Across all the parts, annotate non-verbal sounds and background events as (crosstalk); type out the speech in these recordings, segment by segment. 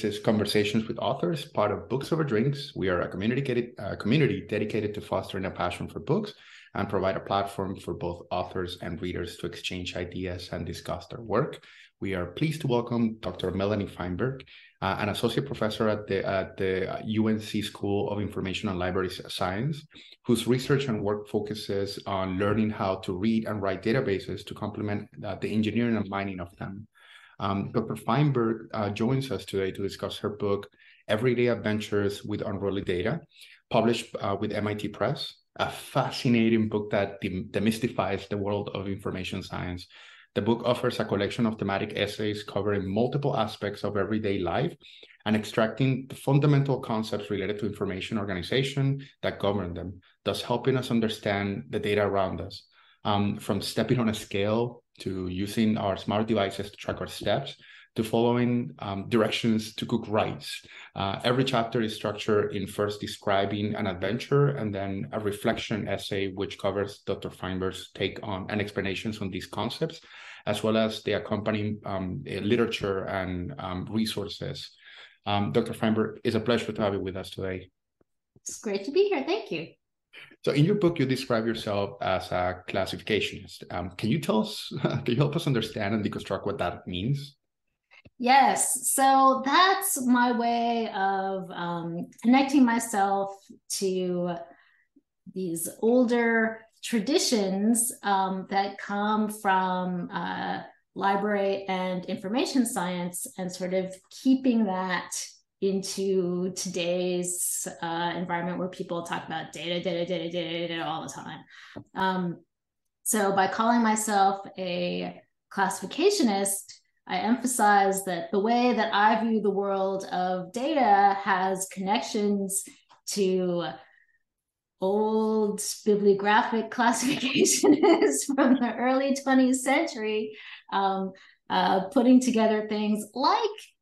This is Conversations with Authors, part of Books Over Drinks. We are a community, community dedicated to fostering a passion for books and provide a platform for both authors and readers to exchange ideas and discuss their work. We are pleased to welcome Dr. Melanie Feinberg, uh, an associate professor at the, at the UNC School of Information and Library Science, whose research and work focuses on learning how to read and write databases to complement uh, the engineering and mining of them. Um, Dr. Feinberg uh, joins us today to discuss her book, Everyday Adventures with Unruly Data, published uh, with MIT Press, a fascinating book that demystifies the world of information science. The book offers a collection of thematic essays covering multiple aspects of everyday life and extracting the fundamental concepts related to information organization that govern them, thus helping us understand the data around us. Um, from stepping on a scale to using our smart devices to track our steps, to following um, directions to cook rice. Uh, every chapter is structured in first describing an adventure and then a reflection essay, which covers Dr. Feinberg's take on and explanations on these concepts, as well as the accompanying um, literature and um, resources. Um, Dr. Feinberg, it's a pleasure to have you with us today. It's great to be here. Thank you. So in your book, you describe yourself as a classificationist. Um, can you tell us, (laughs) can you help us understand and deconstruct what that means? Yes. So that's my way of um, connecting myself to these older traditions um, that come from uh, library and information science and sort of keeping that into today's uh, environment where people talk about data, data, data, data, data all the time. Um, so by calling myself a classificationist, I emphasize that the way that I view the world of data has connections to old bibliographic (laughs) classificationists from the early 20th century, um, uh, putting together things like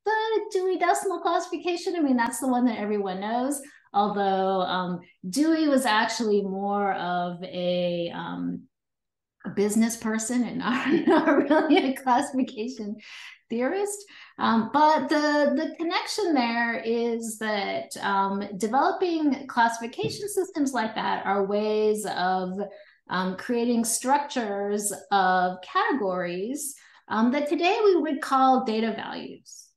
the Dewey Decimal Classification. I mean, that's the one that everyone knows. Although um, Dewey was actually more of a, um, a business person and (laughs) not, not really a classification theorist. Um, but the, the connection there is that um, developing classification systems like that are ways of um, creating structures of categories um, that today we would call data values.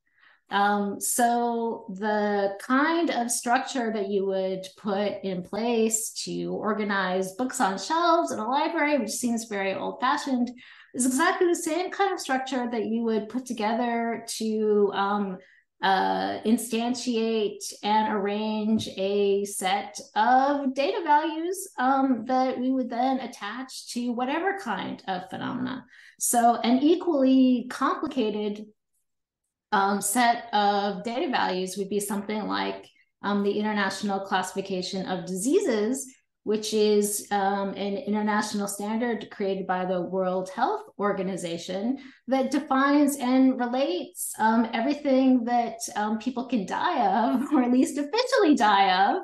Um, so the kind of structure that you would put in place to organize books on shelves in a library, which seems very old fashioned, is exactly the same kind of structure that you would put together to um, uh, instantiate and arrange a set of data values um, that we would then attach to whatever kind of phenomena. So, an equally complicated um, set of data values would be something like um, the International Classification of Diseases, which is um, an international standard created by the World Health Organization that defines and relates um, everything that um, people can die of, (laughs) or at least officially die of,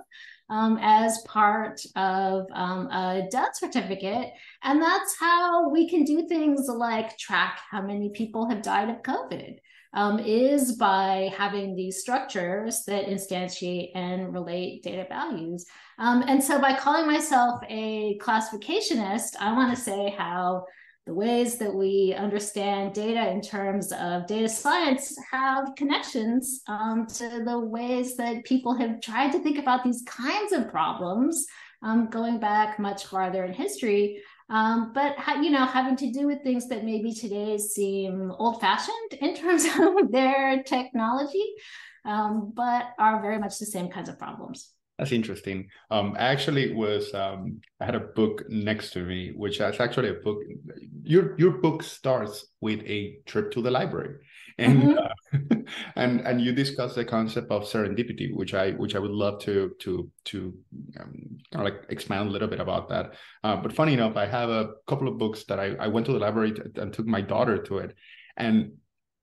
um, as part of um, a death certificate. And that's how we can do things like track how many people have died of COVID um, is by having these structures that instantiate and relate data values. Um, and so by calling myself a classificationist, I want to say how the ways that we understand data in terms of data science have connections um, to the ways that people have tried to think about these kinds of problems um, going back much farther in history um, but you know having to do with things that maybe today seem old-fashioned in terms (laughs) of their technology um, but are very much the same kinds of problems. That's interesting. Um, i actually was um, i had a book next to me which is actually a book your your book starts with a trip to the library and mm-hmm. uh, (laughs) and and you discuss the concept of serendipity which i which i would love to to to um, kind of like expand a little bit about that. Uh, but funny enough i have a couple of books that i, I went to the library to, and took my daughter to it. And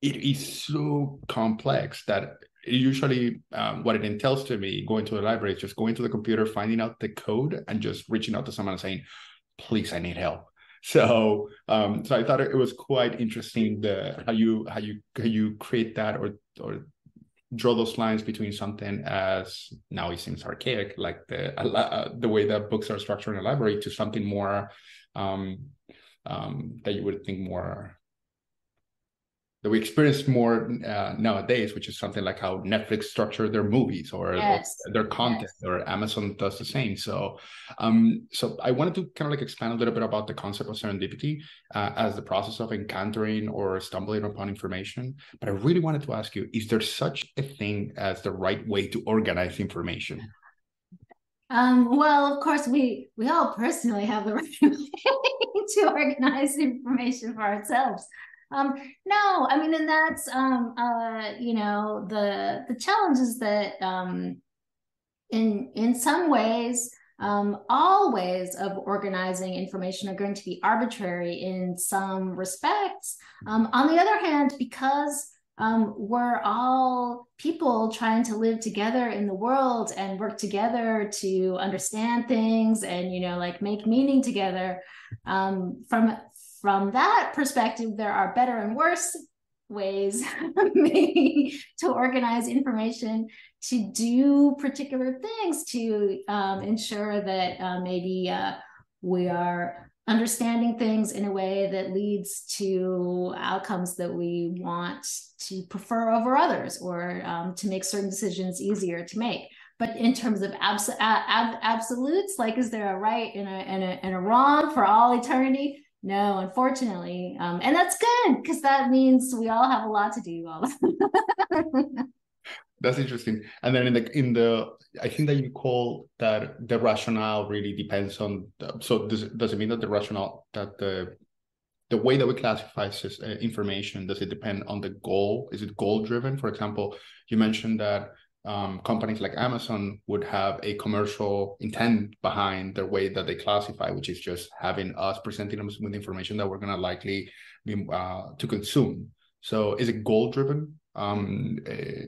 it is so complex that usually um, what it entails to me going to the library is just going to the computer finding out the code and just reaching out to someone and saying please i need help so um, so I thought it was quite interesting the how you how you how you create that or or draw those lines between something as now it seems archaic, like the uh, the way that books are structured in a library, to something more um, um, that you would think more that we experience more uh, nowadays, which is something like how Netflix structure their movies or, yes. or their content, yes. or Amazon does the same. So, um, so I wanted to kind of like expand a little bit about the concept of serendipity uh, as the process of encountering or stumbling upon information. But I really wanted to ask you: Is there such a thing as the right way to organize information? Um, well, of course, we we all personally have the (laughs) right to organize information for ourselves. Um, no, I mean, and that's um, uh, you know the the challenge is that um, in in some ways, um, all ways of organizing information are going to be arbitrary in some respects. Um, on the other hand, because um, we're all people trying to live together in the world and work together to understand things and you know like make meaning together um, from from that perspective, there are better and worse ways (laughs) to organize information to do particular things to um, ensure that uh, maybe uh, we are understanding things in a way that leads to outcomes that we want to prefer over others or um, to make certain decisions easier to make. But in terms of abs- ab- absolutes like is there a right and a, and a, and a wrong for all eternity no, unfortunately. Um, and that's good because that means we all have a lot to do. that's interesting. And then in the in the I think that you call that the rationale really depends on the, so does it, does it mean that the rationale that the the way that we classify uh, information does it depend on the goal is it goal driven for example you mentioned that um, companies like Amazon would have a commercial intent behind the way that they classify, which is just having us presenting them with information that we're going to likely be uh, to consume. So, is it goal driven? Um, uh,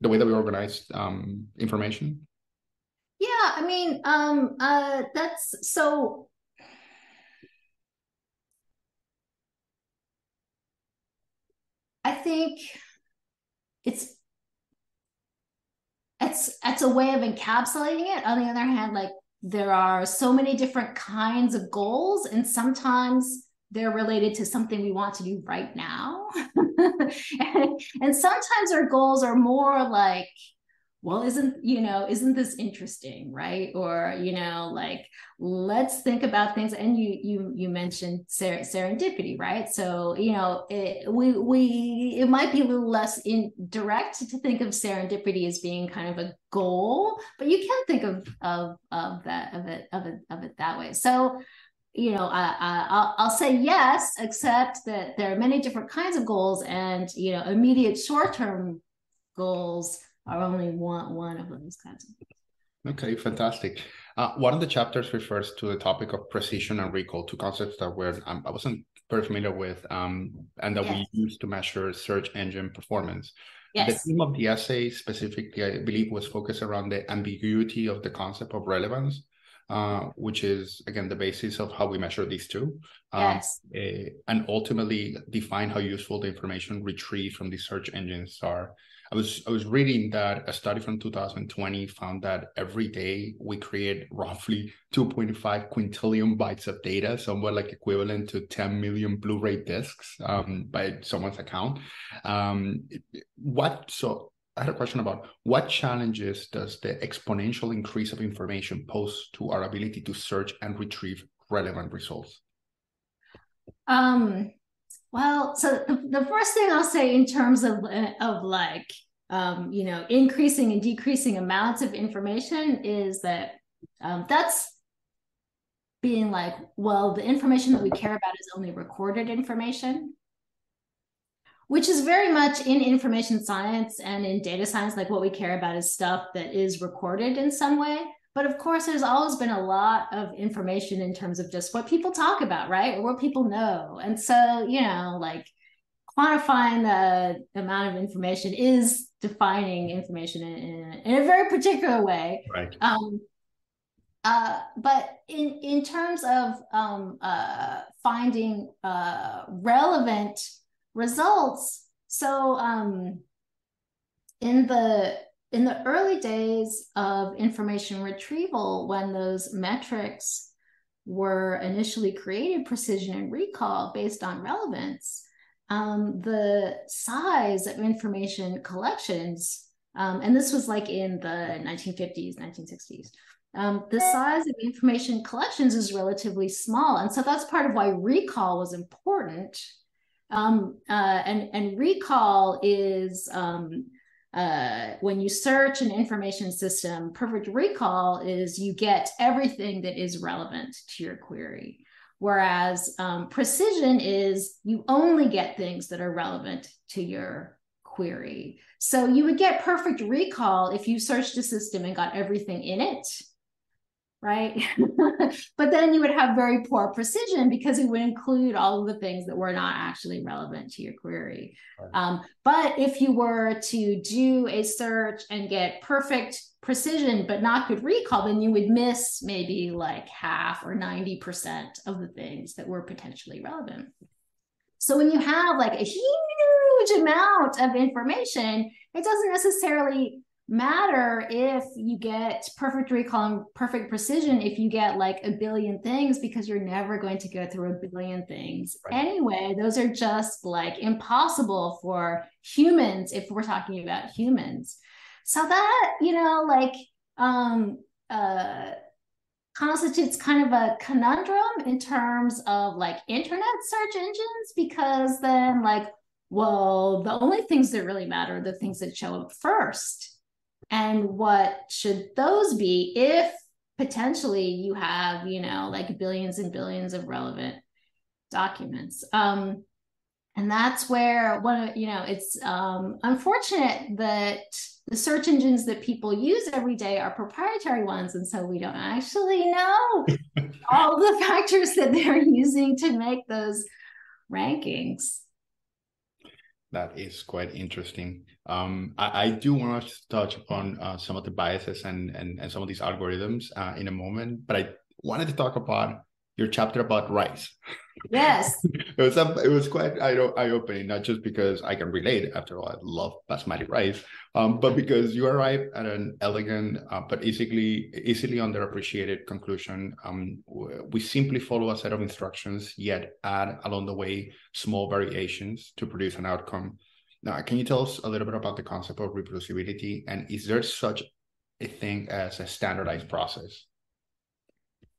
the way that we organize um, information. Yeah, I mean, um, uh, that's so. I think it's it's a way of encapsulating it. On the other hand like there are so many different kinds of goals and sometimes they're related to something we want to do right now. (laughs) And, and sometimes our goals are more like well isn't you know isn't this interesting right? Or you know like let's think about things. And you you you mentioned ser- serendipity right? So you know it, we we it might be a little less in direct to think of serendipity as being kind of a goal but you can think of of of that of it of it of it that way. So you know, I, I, I'll say yes, except that there are many different kinds of goals, and you know, immediate short-term goals are only one one of those kinds of Okay, fantastic. Uh, one of the chapters refers to the topic of precision and recall, two concepts that were um, I wasn't very familiar with, um, and that yes. we use to measure search engine performance. Yes. The theme of the essay specifically, I believe, was focused around the ambiguity of the concept of relevance, uh, which is again the basis of how we measure these two, um, yes. uh, and ultimately define how useful the information retrieved from these search engines are. I was I was reading that a study from 2020 found that every day we create roughly 2.5 quintillion bytes of data, somewhat like equivalent to 10 million Blu-ray discs um, by someone's account. Um, what so I had a question about what challenges does the exponential increase of information pose to our ability to search and retrieve relevant results? Um, well, so the, the first thing I'll say in terms of of like um, you know increasing and decreasing amounts of information is that um, that's being like, well, the information that we care about is only recorded information, which is very much in information science and in data science. Like what we care about is stuff that is recorded in some way. But of course, there's always been a lot of information in terms of just what people talk about, right? Or what people know. And so, you know, like quantifying the amount of information is defining information in, in, in a very particular way. Right. Um, uh, but in in terms of um, uh, finding uh, relevant results, so um, in the in the early days of information retrieval, when those metrics were initially created, precision and recall based on relevance, um, the size of information collections, um, and this was like in the 1950s, 1960s, um, the size of information collections is relatively small. And so that's part of why recall was important. Um, uh, and, and recall is um, uh, when you search an information system, perfect recall is you get everything that is relevant to your query. Whereas um, precision is you only get things that are relevant to your query. So you would get perfect recall if you searched a system and got everything in it right? (laughs) but then you would have very poor precision because it would include all of the things that were not actually relevant to your query. Right. Um, but if you were to do a search and get perfect precision but not good recall, then you would miss maybe like half or 90% of the things that were potentially relevant. So when you have like a huge amount of information, it doesn't necessarily matter if you get perfect recall and perfect precision if you get like a billion things because you're never going to go through a billion things right. anyway. Those are just like impossible for humans if we're talking about humans. So that you know like um uh constitutes kind of a conundrum in terms of like internet search engines because then like well the only things that really matter are the things that show up first and what should those be if potentially you have you know like billions and billions of relevant documents? Um and that's where one you know it's um unfortunate that the search engines that people use every day are proprietary ones. And so we don't actually know (laughs) all the factors that they're (laughs) using to make those rankings that is quite interesting. Um, I, I, do want to touch upon uh, some of the biases and, and, and some of these algorithms uh, in a moment, but I wanted to talk about your chapter about rice. Yes, (laughs) it was a, it was quite eye opening, not just because I can relate. After all, I love basmati rice, um, but because you arrive at an elegant uh, but easily easily underappreciated conclusion. Um, we simply follow a set of instructions, yet add along the way small variations to produce an outcome now, can you tell us a little bit about the concept of reproducibility and is there such a thing as a standardized process?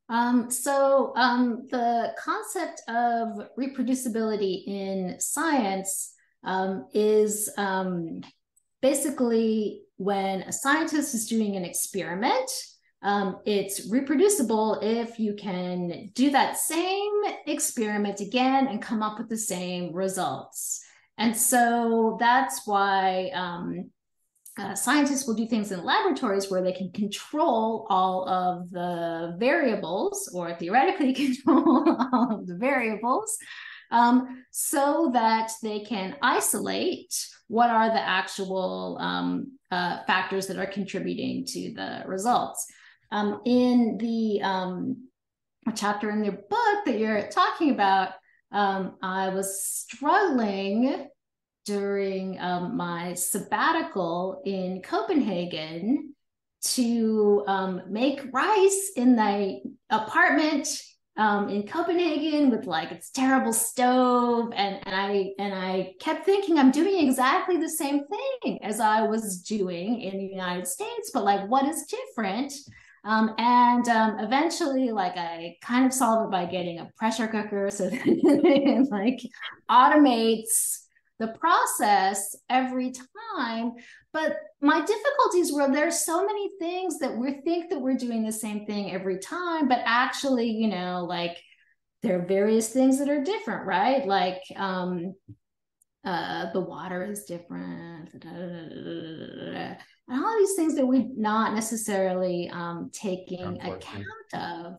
Um, so um, the concept of reproducibility in science um, is um, basically when a scientist is doing an experiment, um, it's reproducible if you can do that same experiment again and come up with the same results. And so that's why um, uh, scientists will do things in laboratories where they can control all of the variables or theoretically (laughs) control all of the variables um, so that they can isolate what are the actual um, uh, factors that are contributing to the results. Um, in the um, chapter in your book that you're talking about, um, I was struggling during um, my sabbatical in Copenhagen to um, make rice in the apartment um, in Copenhagen with like its terrible stove, and and I and I kept thinking I'm doing exactly the same thing as I was doing in the United States, but like what is different? Um, and um, eventually, like I kind of solved it by getting a pressure cooker so that (laughs) it like automates the process every time. But my difficulties were there's so many things that we think that we're doing the same thing every time, but actually, you know, like there are various things that are different, right? Like um, uh, the water is different, and all these things that we're not necessarily um, taking account of.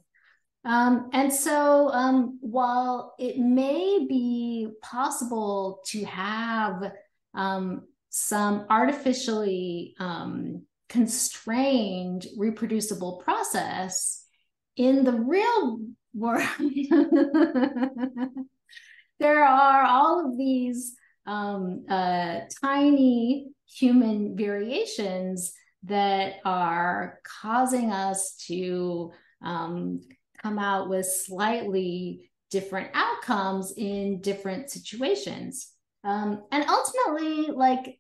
Um, and so, um, while it may be possible to have um, some artificially um, constrained reproducible process in the real world, (laughs) there are all of these um, uh, tiny human variations that are causing us to um, come out with slightly different outcomes in different situations. Um, and ultimately, like,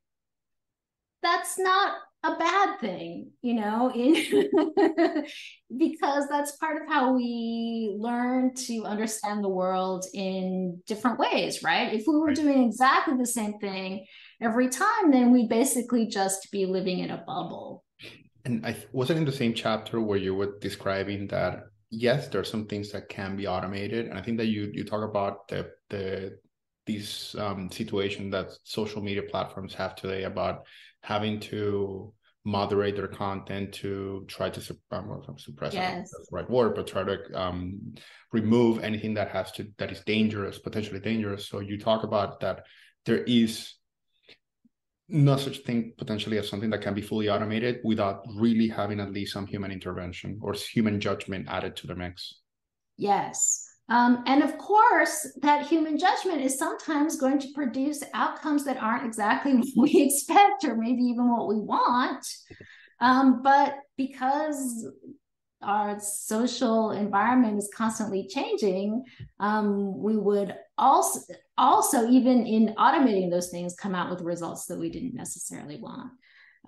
that's not a bad thing, you know, in (laughs) because that's part of how we learn to understand the world in different ways, right? If we were doing exactly the same thing every time, then we'd basically just be living in a bubble. And I wasn't in the same chapter where you were describing that yes, there are some things that can be automated, and I think that you you talk about the the these um, situation that social media platforms have today about having to moderate their content to try to um, suppress yes. the right word, but try to um, remove anything that has to that is dangerous, potentially dangerous. So you talk about that there is no such thing potentially as something that can be fully automated without really having at least some human intervention or human judgment added to the mix. Yes. Um, and of course, that human judgment is sometimes going to produce outcomes that aren't exactly (laughs) what we expect or maybe even what we want. Um, but because our social environment is constantly changing, um, we would also also even in automating those things come out with results that we didn't necessarily want.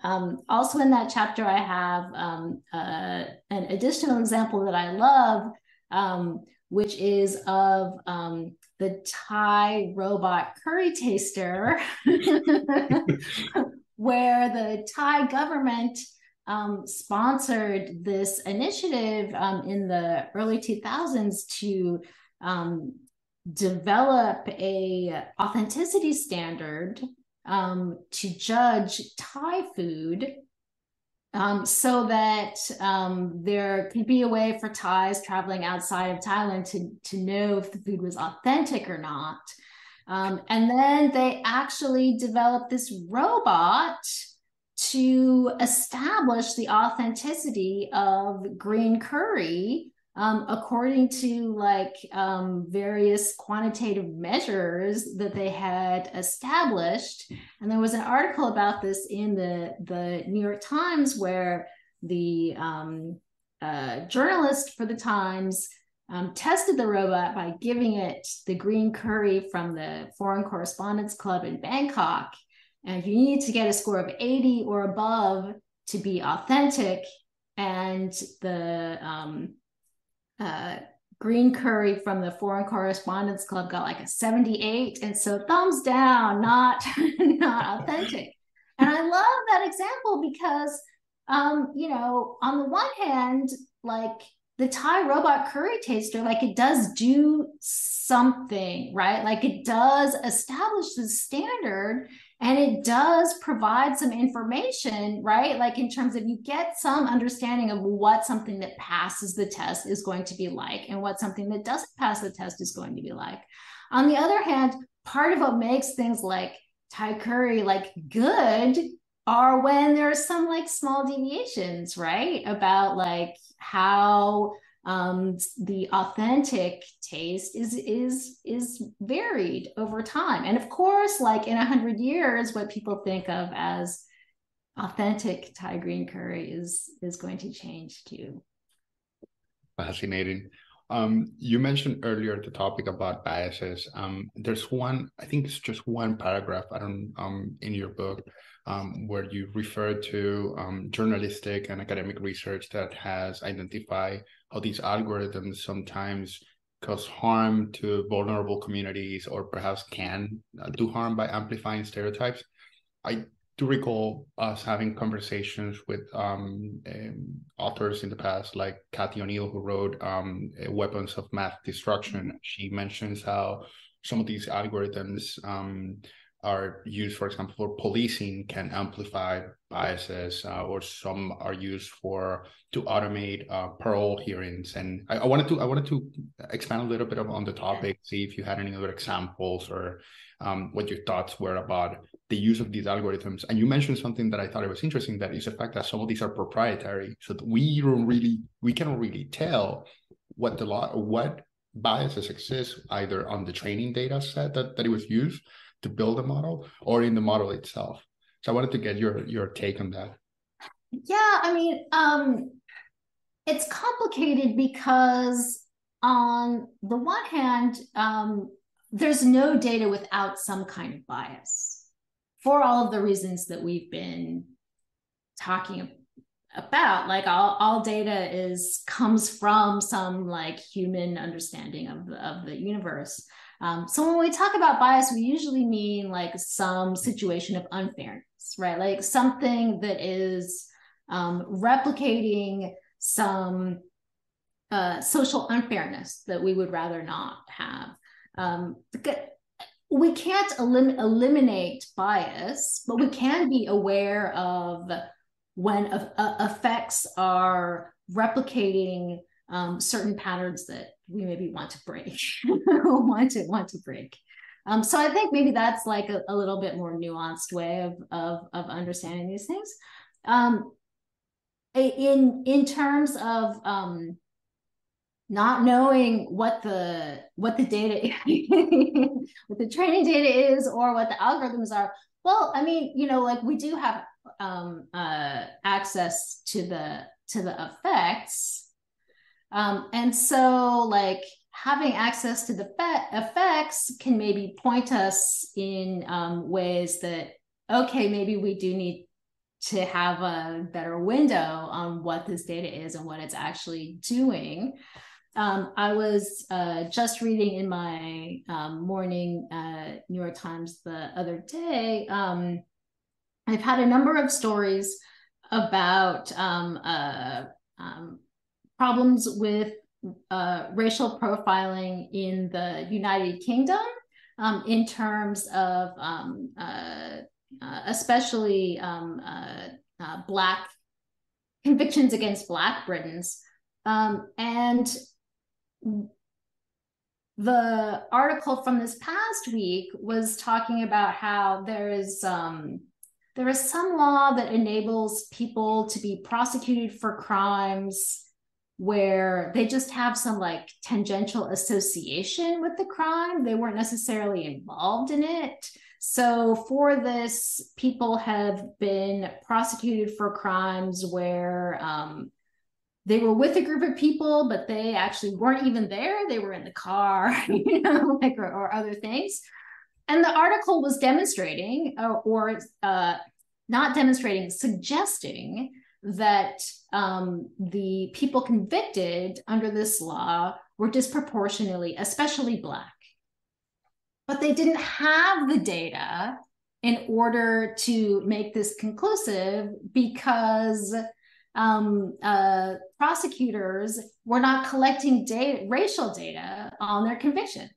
Um, also in that chapter, I have um, uh, an additional example that I love, um, which is of um, the Thai robot curry taster, (laughs) where the Thai government um, sponsored this initiative um, in the early 2000s to um, develop a authenticity standard um, to judge Thai food um, so that um, there could be a way for Thais traveling outside of Thailand to, to know if the food was authentic or not. Um, and then they actually developed this robot to establish the authenticity of green curry um, according to like um, various quantitative measures that they had established. And there was an article about this in the, the New York Times where the um, uh, journalist for the Times um, tested the robot by giving it the green curry from the Foreign Correspondents Club in Bangkok. And you need to get a score of 80 or above to be authentic. And the um, uh, green curry from the Foreign Correspondents Club got like a 78. And so thumbs down, not, (laughs) not authentic. And I love that example because, um, you know, on the one hand, like the Thai robot curry taster, like it does do something, right? Like it does establish the standard and it does provide some information right? Like in terms of you get some understanding of what something that passes the test is going to be like and what something that doesn't pass the test is going to be like. On the other hand part of what makes things like thai curry like good are when there are some like small deviations right? About like how um, the authentic taste is is is varied over time. And of course like in a hundred years what people think of as authentic thai green curry is is going to change too. Fascinating. Um, you mentioned earlier the topic about biases. Um, there's one i think it's just one paragraph i don't um, in your book um, where you refer to um, journalistic and academic research that has identified how these algorithms sometimes cause harm to vulnerable communities or perhaps can uh, do harm by amplifying stereotypes. I do recall us having conversations with um, um, authors in the past, like Cathy O'Neil, who wrote um, Weapons of Math Destruction. She mentions how some of these algorithms um, are used, for example, for policing can amplify biases, uh, or some are used for to automate uh, parole hearings. And I, I, wanted to I wanted to expand a little bit on the topic, see if you had any other examples or um, what your thoughts were about the use of these algorithms. And you mentioned something that I thought it was interesting that is the fact that some of these are proprietary, so we don't really we cannot really tell what the law what biases exist either on the training data set that, that it was used to build a model or in the model itself. So I wanted to get your your take on that. Yeah, I mean, um, it's complicated because on the one hand, um, there's no data without some kind of bias for all of the reasons that we've been talking about like all, all data is comes from some like human understanding of, of the universe um, so when we talk about bias we usually mean like some situation of unfairness right? Like something that is um, replicating some uh, social unfairness that we would rather not have. Um, we can't elim- eliminate bias but we can be aware of when uh, effects are replicating um, certain patterns that we maybe want to break. (laughs) Want to want to break. Um, so i think maybe that's like a, a, little bit more nuanced way of of, of understanding these things. Um, in in terms of um, not knowing what the what the data (laughs) what the training data is or what the algorithms are well i mean you know like we do have um, uh, access to the to the effects um, and so like having access to the fe- effects can maybe point us in um, ways that okay maybe we do need to have a better window on what this data is and what it's actually doing. Um, I was uh, just reading in my um, morning uh, New York Times the other day um, I've had a number of stories about um, uh, um, problems with uh, racial profiling in the United Kingdom um, in terms of um, uh, uh, especially um, uh, uh, Black convictions against Black Britons. Um, and the article from this past week was talking about how there is um, there is some law that enables people to be prosecuted for crimes where they just have some like tangential association with the crime. They weren't necessarily involved in it. So, for this, people have been prosecuted for crimes where um, they were with a group of people, but they actually weren't even there. They were in the car, (laughs) you know, like or, or other things and the article was demonstrating uh, or uh, not demonstrating suggesting that um, the people convicted under this law were disproportionately especially black. But they didn't have the data in order to make this conclusive because um, uh, prosecutors were not collecting data, racial data on their convictions.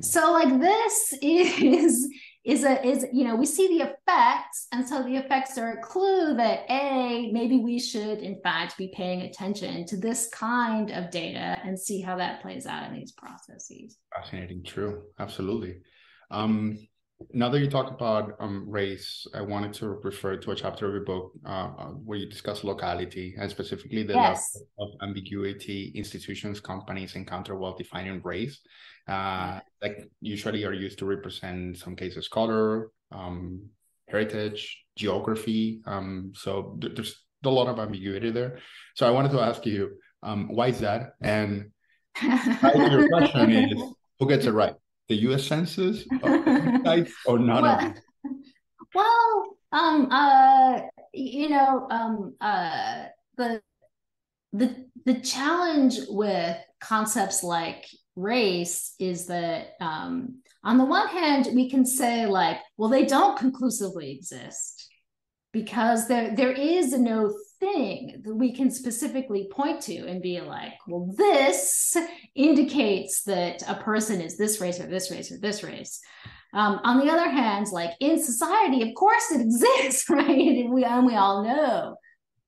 So like this (laughs) is is a is you know we see the effects and so the effects are a clue that a maybe we should in fact be paying attention to this kind of data and see how that plays out in these processes. Fascinating. True. Absolutely. Um now that you talk about um, race, I wanted to refer to a chapter of your book uh, uh where you discuss locality and specifically the yes. level of ambiguity institutions, companies encounter while defining race. Uh, like usually are used to represent some cases color, um, heritage, geography. Um, so th- there's a lot of ambiguity there. So I wanted to ask you, um, why is that? And (laughs) your question is, who gets it right? The U.S. Census (laughs) or not? Well, well, um, uh, you know, um, uh, the the the challenge with concepts like race is that um, on the one hand we can say like well they don't conclusively exist because there there is no thing that we can specifically point to and be like, well, this indicates that a person is this race or this race or this race. Um, on the other hand, like in society, of course it (laughs) exists, right? And we, and we all know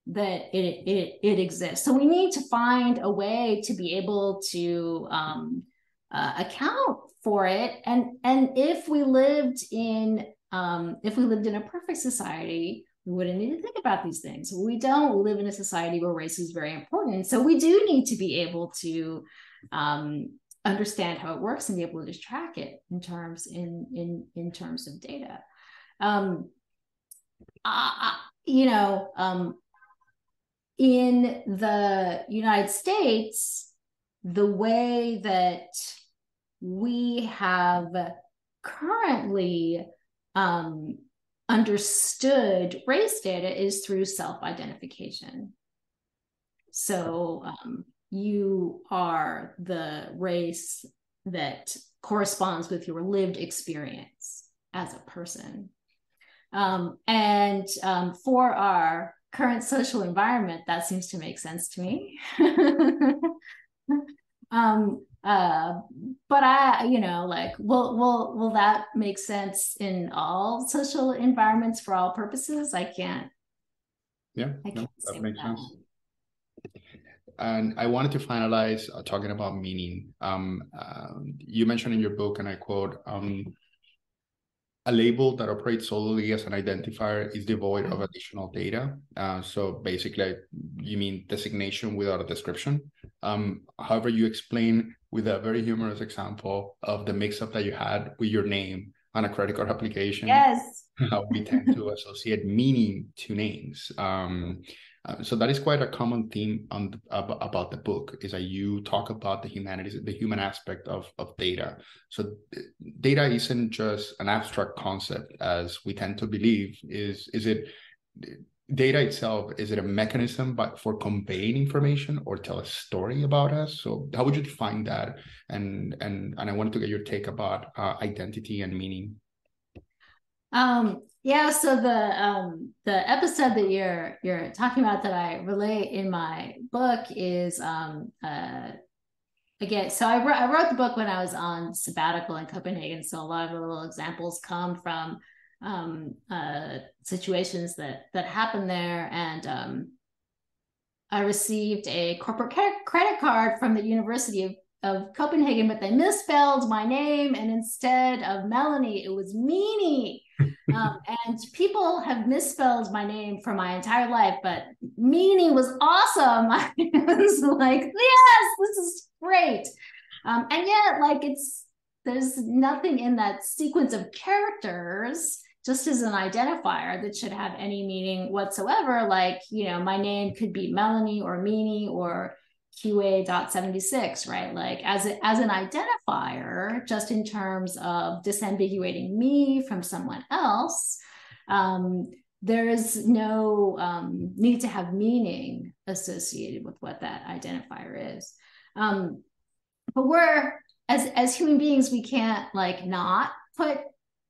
that it, it, it exists. So we need to find a way to be able to um, uh, account for it. And, and if we lived in, um, if we lived in a perfect society, we wouldn't need to think about these things. We don't live in a society where race is very important. So we do need to be able to um, understand how it works and be able to track it in terms in in in terms of data. Um, uh, you know, um, in the United States, the way that we have currently um, understood race data is through self identification. So um, you are the race that corresponds with your lived experience as a person. Um, and um, for our current social environment, that seems to make sense to me. (laughs) um, uh, but I, you know, like, will will will that make sense in all social environments for all purposes? I can't. Yeah, I can't no, that makes that. sense. And I wanted to finalize uh, talking about meaning. Um, uh, you mentioned in your book, and I quote, um, a label that operates solely as an identifier is devoid of additional data. Uh, so basically, you mean designation without a description. Um, however, you explain with a very humorous example of the mix-up that you had with your name on a credit card application. Yes. (laughs) we tend to (laughs) associate meaning to names. Um, uh, so that is quite a common theme on the, about the book is that you talk about the humanities the human aspect of, of data so data isn't just an abstract concept as we tend to believe is is it data itself is it a mechanism but for conveying information or tell a story about us? So how would you define that? And and and i wanted to get your take about uh, identity and meaning. Um yeah, so the um the episode that you're you're talking about that I relate in my book is um uh again so I wrote I wrote the book when I was on sabbatical in Copenhagen. So a lot of the little examples come from um uh situations that that happened there and um I received a corporate credit card from the University of of Copenhagen, but they misspelled my name, and instead of Melanie, it was Meanie. (laughs) um, and people have misspelled my name for my entire life, but Meanie was awesome. (laughs) I was like, yes, this is great. Um, and yet, like, it's there's nothing in that sequence of characters just as an identifier that should have any meaning whatsoever. Like, you know, my name could be Melanie or Meanie or QA.76, right? Like as a, as an identifier, just in terms of disambiguating me from someone else, um, there is no um, need to have meaning associated with what that identifier is. Um, but we're as as human beings, we can't like not put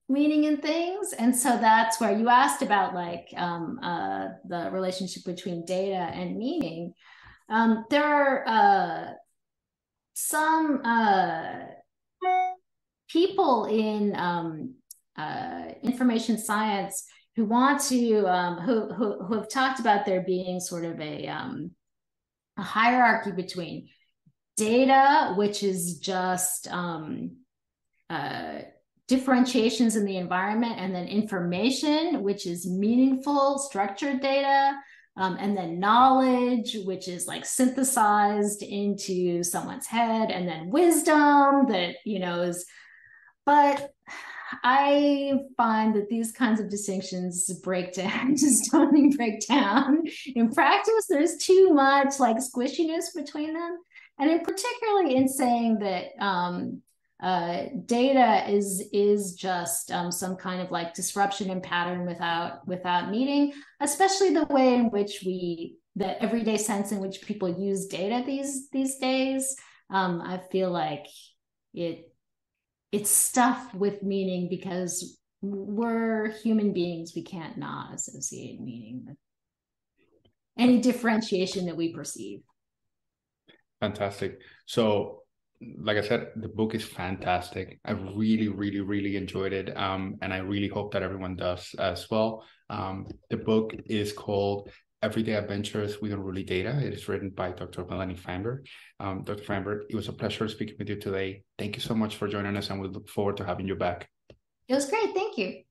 meaning in things, and so that's where you asked about like um, uh, the relationship between data and meaning. Um, there are uh, some uh, people in um, uh, information science who want to um, who, who, who have talked about there being sort of a um, a hierarchy between data, which is just um, uh, differentiations in the environment, and then information, which is meaningful, structured data, um, and then knowledge, which is like synthesized into someone's head, and then wisdom that, you know, is, but I find that these kinds of distinctions break down, (laughs) just don't break down. In practice, there's too much like squishiness between them. And in particularly in saying that um, uh, data is is just um, some kind of like disruption and pattern without without meaning, especially the way in which we the everyday sense in which people use data these these days. Um, I feel like it it's stuff with meaning because we're human beings. We can't not associate meaning with any differentiation that we perceive. Fantastic. So like I said, the book is fantastic. I really, really, really enjoyed it. Um, and I really hope that everyone does as well. Um, the book is called Everyday Adventures with Unruly Data. It is written by Dr. Melanie Feinberg. Um, Dr. Feinberg, it was a pleasure speaking with you today. Thank you so much for joining us, and we look forward to having you back. It was great. Thank you.